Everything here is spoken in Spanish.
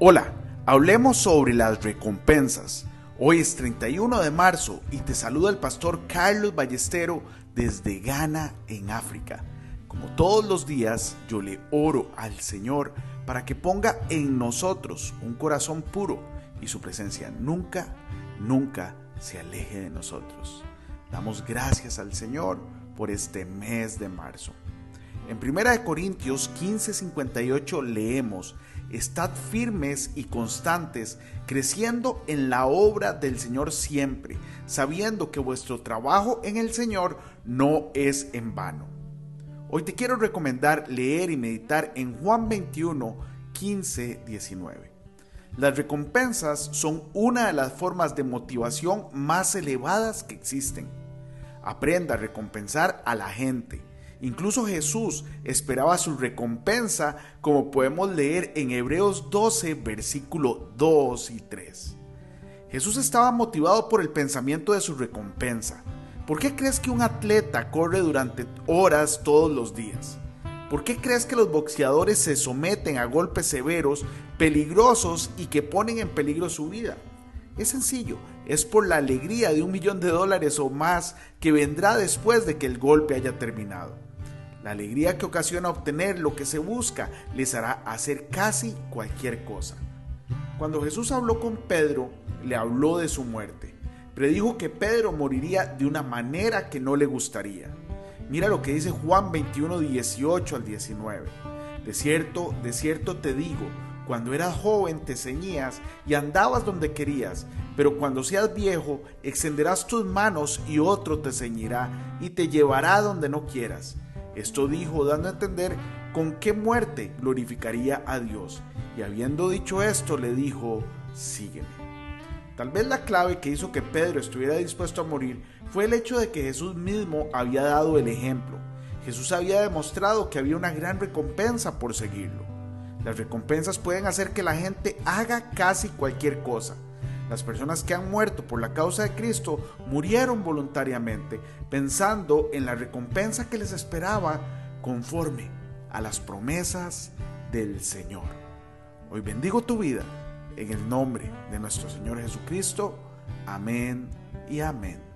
Hola, hablemos sobre las recompensas. Hoy es 31 de marzo y te saluda el pastor Carlos Ballestero desde Ghana, en África. Como todos los días, yo le oro al Señor para que ponga en nosotros un corazón puro y su presencia nunca, nunca se aleje de nosotros. Damos gracias al Señor por este mes de marzo. En 1 Corintios 15:58 leemos, Estad firmes y constantes, creciendo en la obra del Señor siempre, sabiendo que vuestro trabajo en el Señor no es en vano. Hoy te quiero recomendar leer y meditar en Juan 21, 15, 19. Las recompensas son una de las formas de motivación más elevadas que existen. Aprenda a recompensar a la gente Incluso Jesús esperaba su recompensa, como podemos leer en Hebreos 12, versículo 2 y 3. Jesús estaba motivado por el pensamiento de su recompensa. ¿Por qué crees que un atleta corre durante horas todos los días? ¿Por qué crees que los boxeadores se someten a golpes severos, peligrosos y que ponen en peligro su vida? Es sencillo, es por la alegría de un millón de dólares o más que vendrá después de que el golpe haya terminado. La alegría que ocasiona obtener lo que se busca les hará hacer casi cualquier cosa. Cuando Jesús habló con Pedro, le habló de su muerte. Predijo que Pedro moriría de una manera que no le gustaría. Mira lo que dice Juan 21, 18 al 19. De cierto, de cierto te digo, cuando eras joven te ceñías y andabas donde querías, pero cuando seas viejo extenderás tus manos y otro te ceñirá y te llevará donde no quieras. Esto dijo dando a entender con qué muerte glorificaría a Dios. Y habiendo dicho esto, le dijo, sígueme. Tal vez la clave que hizo que Pedro estuviera dispuesto a morir fue el hecho de que Jesús mismo había dado el ejemplo. Jesús había demostrado que había una gran recompensa por seguirlo. Las recompensas pueden hacer que la gente haga casi cualquier cosa. Las personas que han muerto por la causa de Cristo murieron voluntariamente, pensando en la recompensa que les esperaba conforme a las promesas del Señor. Hoy bendigo tu vida en el nombre de nuestro Señor Jesucristo. Amén y amén.